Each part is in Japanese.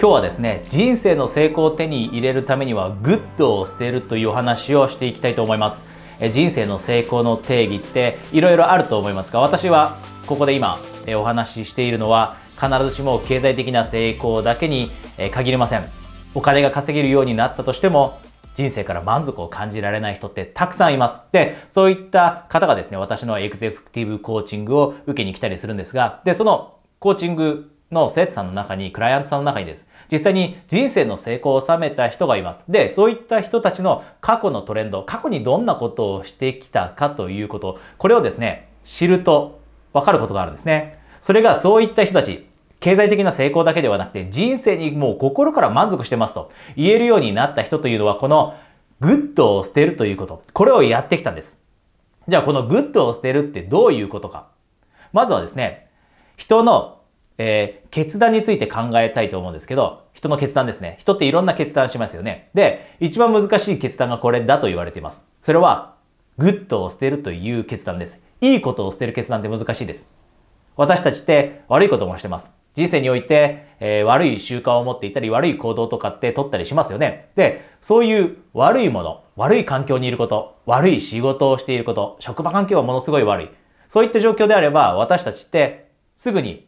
今日はですね人生の成功を手に入れるためにはグッドを捨てるというお話をしていきたいと思います人生の成功の定義っていろいろあると思いますが私はここで今お話ししているのは必ずしも経済的な成功だけに限りませんお金が稼げるようになったとしても人生から満足を感じられない人ってたくさんいます。で、そういった方がですね、私のエグゼクティブコーチングを受けに来たりするんですが、で、そのコーチングの生徒さんの中に、クライアントさんの中にです。実際に人生の成功を収めた人がいます。で、そういった人たちの過去のトレンド、過去にどんなことをしてきたかということ、これをですね、知るとわかることがあるんですね。それがそういった人たち、経済的な成功だけではなくて人生にもう心から満足してますと言えるようになった人というのはこのグッドを捨てるということ。これをやってきたんです。じゃあこのグッドを捨てるってどういうことか。まずはですね、人のえー、決断について考えたいと思うんですけど、人の決断ですね。人っていろんな決断しますよね。で、一番難しい決断がこれだと言われています。それは、グッドを捨てるという決断です。いいことを捨てる決断って難しいです。私たちって悪いこともしてます。人生において、えー、悪い習慣を持っていたり、悪い行動とかって取ったりしますよね。で、そういう悪いもの、悪い環境にいること、悪い仕事をしていること、職場環境はものすごい悪い。そういった状況であれば、私たちってすぐに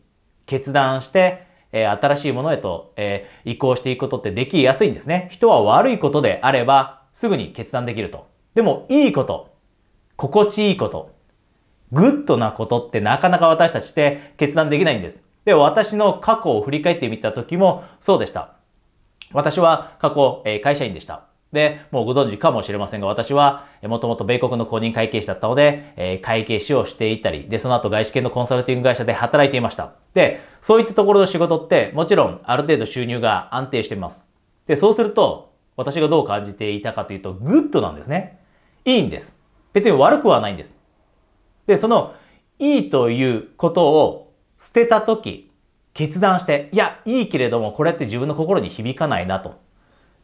決断して、えー、新しいものへと、えー、移行していくことってできやすいんですね。人は悪いことであれば、すぐに決断できると。でも、いいこと、心地いいこと、グッドなことってなかなか私たちって決断できないんです。で、私の過去を振り返ってみた時もそうでした。私は過去、えー、会社員でした。で、もうご存知かもしれませんが、私は、もともと米国の公認会計士だったので、えー、会計士をしていたり、で、その後外資系のコンサルティング会社で働いていました。で、そういったところの仕事って、もちろん、ある程度収入が安定しています。で、そうすると、私がどう感じていたかというと、 good なんですね。いいんです。別に悪くはないんです。で、その、いいということを捨てたとき、決断して、いや、いいけれども、これって自分の心に響かないな、と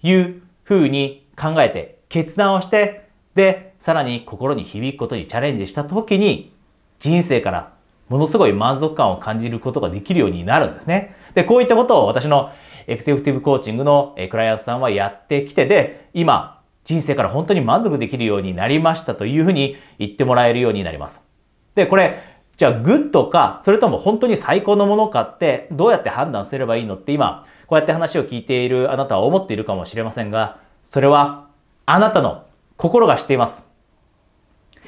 いうふうに考えて決断をして、で、さらに心に響くことにチャレンジした時に、人生からものすごい満足感を感じることができるようになるんですね。で、こういったことを私のエグゼクティブコーチングのクライアントさんはやってきてで、今、人生から本当に満足できるようになりましたというふうに言ってもらえるようになります。で、これ、じゃあ good か、それとも本当に最高のものかってどうやって判断すればいいのって今、こうやって話を聞いているあなたは思っているかもしれませんが、それはあなたの心が知っています。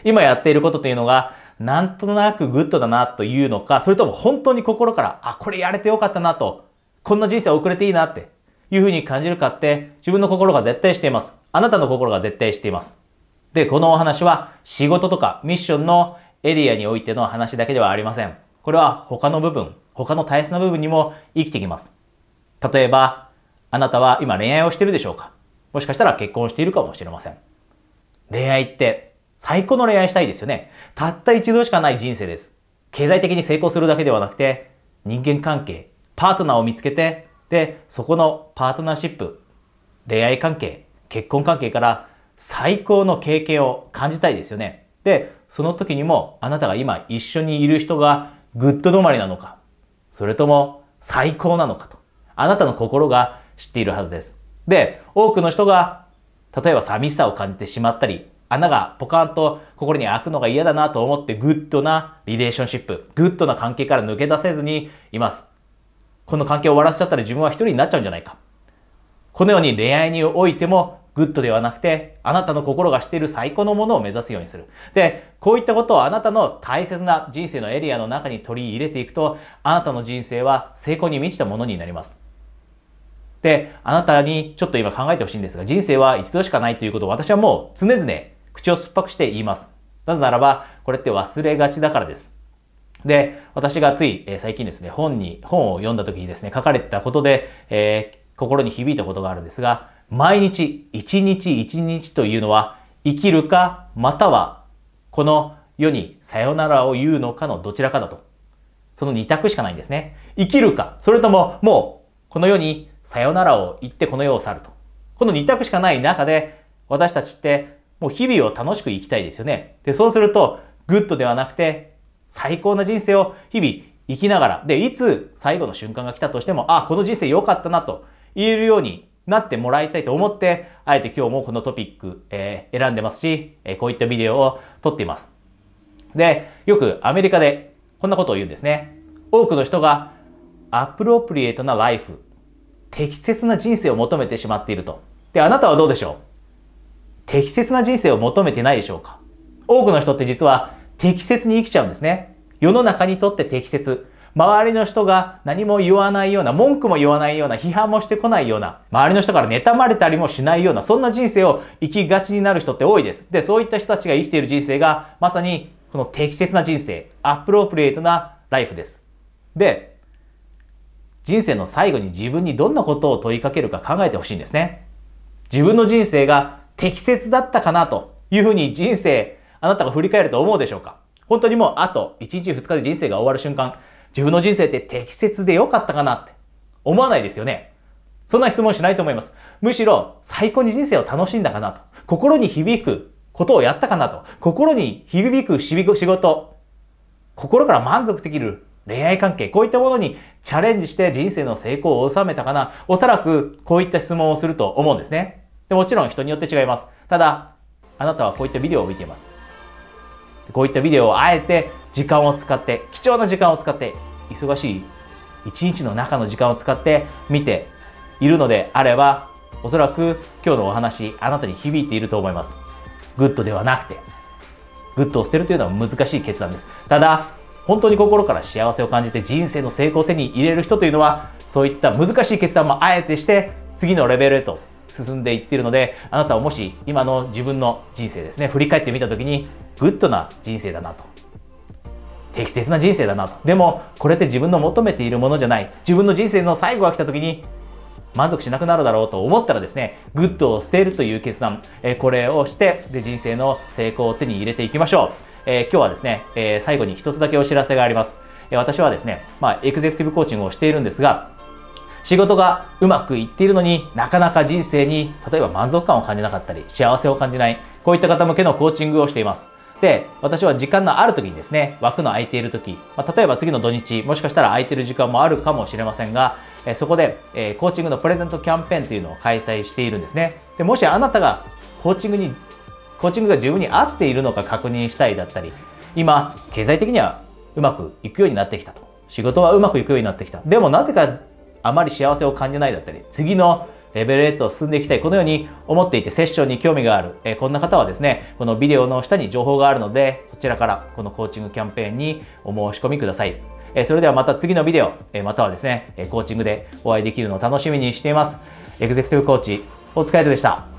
今やっていることというのが、なんとなく good だなというのか、それとも本当に心から、あ、これやれてよかったなと、こんな人生を送れていいなっていうふうに感じるかって、自分の心が絶対しています。あなたの心が絶対しています。で、このお話は仕事とかミッションのエリアにおいての話だけではありません。これは他の部分、他の大切な部分にも生きてきます。例えば、あなたは今恋愛をしてるでしょうか？もしかしたら結婚しているかもしれません。恋愛って最高の恋愛したいですよね。たった一度しかない人生です。経済的に成功するだけではなくて、人間関係、パートナーを見つけて、で、そこのパートナーシップ、恋愛関係、結婚関係から最高の経験を感じたいですよね。で、その時にもあなたが今一緒にいる人が good 止まりなのか、それとも最高なのかと。あなたの心が知っているはずです。で、多くの人が、例えば寂しさを感じてしまったり、穴がポカンと心に開くのが嫌だなと思って good な relationship、good な関係から抜け出せずにいます。この関係を終わらせちゃったら自分は一人になっちゃうんじゃないか。このように恋愛においても good ではなくて、あなたの心が知っている最高のものを目指すようにする。で、こういったことをあなたの大切な人生のエリアの中に取り入れていくと、あなたの人生は成功に満ちたものになります。で、あなたにちょっと今考えてほしいんですが、人生は一度しかないということを私はもう常々口を酸っぱくして言います。なぜならば、これって忘れがちだからです。で、私がつい、え、最近ですね、本に、本を読んだ時にですね、書かれてたことで、えー、心に響いたことがあるんですが、毎日、一日一日というのは、生きるか、または、この世にさよならを言うのかのどちらかだと。その二択しかないんですね。生きるか、それとももう、この世にさよならを言ってこの世を去ると。この二択しかない中で、私たちってもう日々を楽しく生きたいですよね。で、そうすると、good ではなくて、最高な人生を日々生きながら、で、いつ最後の瞬間が来たとしても、あ、この人生良かったなと言えるようになってもらいたいと思って、あえて今日もこのトピック、えー、選んでますし、えー、こういったビデオを撮っています。で、よくアメリカでこんなことを言うんですね。多くの人が appropriate な life、適切な人生を求めてしまっていると。で、あなたはどうでしょう？適切な人生を求めてないでしょうか？多くの人って実は適切に生きちゃうんですね。世の中にとって適切。周りの人が何も言わないような、文句も言わないような、批判もしてこないような、周りの人から妬まれたりもしないような、そんな人生を生きがちになる人って多いです。で、そういった人たちが生きている人生が、まさにこの適切な人生、アップロープリエイトなライフです。で、人生の最後に自分にどんなことを問いかけるか考えてほしいんですね。自分の人生が適切だったかなというふうに人生、あなたが振り返ると思うでしょうか本当にもうあと1日2日で人生が終わる瞬間、自分の人生って適切で良かったかなって思わないですよね。そんな質問しないと思います。むしろ最高に人生を楽しんだかなと。心に響くことをやったかなと。心に響く仕事。心から満足できる恋愛関係。こういったものにチャレンジして人生の成功を収めたかな？おそらくこういった質問をすると思うんですね。でもちろん人によって違います。ただ、あなたはこういったビデオを見ています。こういったビデオをあえて時間を使って、貴重な時間を使って、忙しい一日の中の時間を使って見ているのであれば、おそらく今日のお話、あなたに響いていると思います。 good ではなくて、 good を捨てるというのは難しい決断です。ただ、本当に心から幸せを感じて人生の成功を手に入れる人というのは、そういった難しい決断もあえてして、次のレベルへと進んでいっているので、あなたはもし今の自分の人生ですね、振り返ってみたときに、 good な人生だなと。適切な人生だなと。でも、これって自分の求めているものじゃない。自分の人生の最後が来たときに、満足しなくなるだろうと思ったらですね、 good を捨てるという決断、えこれをして、で、人生の成功を手に入れていきましょう。えー、今日はですね、えー、最後に一つだけお知らせがあります。え私はですね、まあ、エグゼクティブコーチングをしているんですが、仕事がうまくいっているのになかなか人生に例えば満足感を感じなかったり幸せを感じないこういった方向けのコーチングをしていますで私は時間のある時にですね枠の空いている時、まあ、例えば次の土日もしかしたら空いている時間もあるかもしれませんがえそこで、えコーチングのプレゼントキャンペーンというのを開催しているんですねでもしあなたがコーチングにコーチングが自分に合っているのか確認したいだったり今経済的にはうまくいくようになってきたと仕事はうまくいくようになってきたでもなぜかあまり幸せを感じないだったり、次のレベルへと進んでいきたい、このように思っていてセッションに興味がある、えこんな方はですね、このビデオの下に情報があるので、そちらからこのコーチングキャンペーンにお申し込みください。えそれではまた次のビデオ、えまたはですね、コーチングでお会いできるのを楽しみにしています。エグゼクティブコーチ、お疲れ様でした。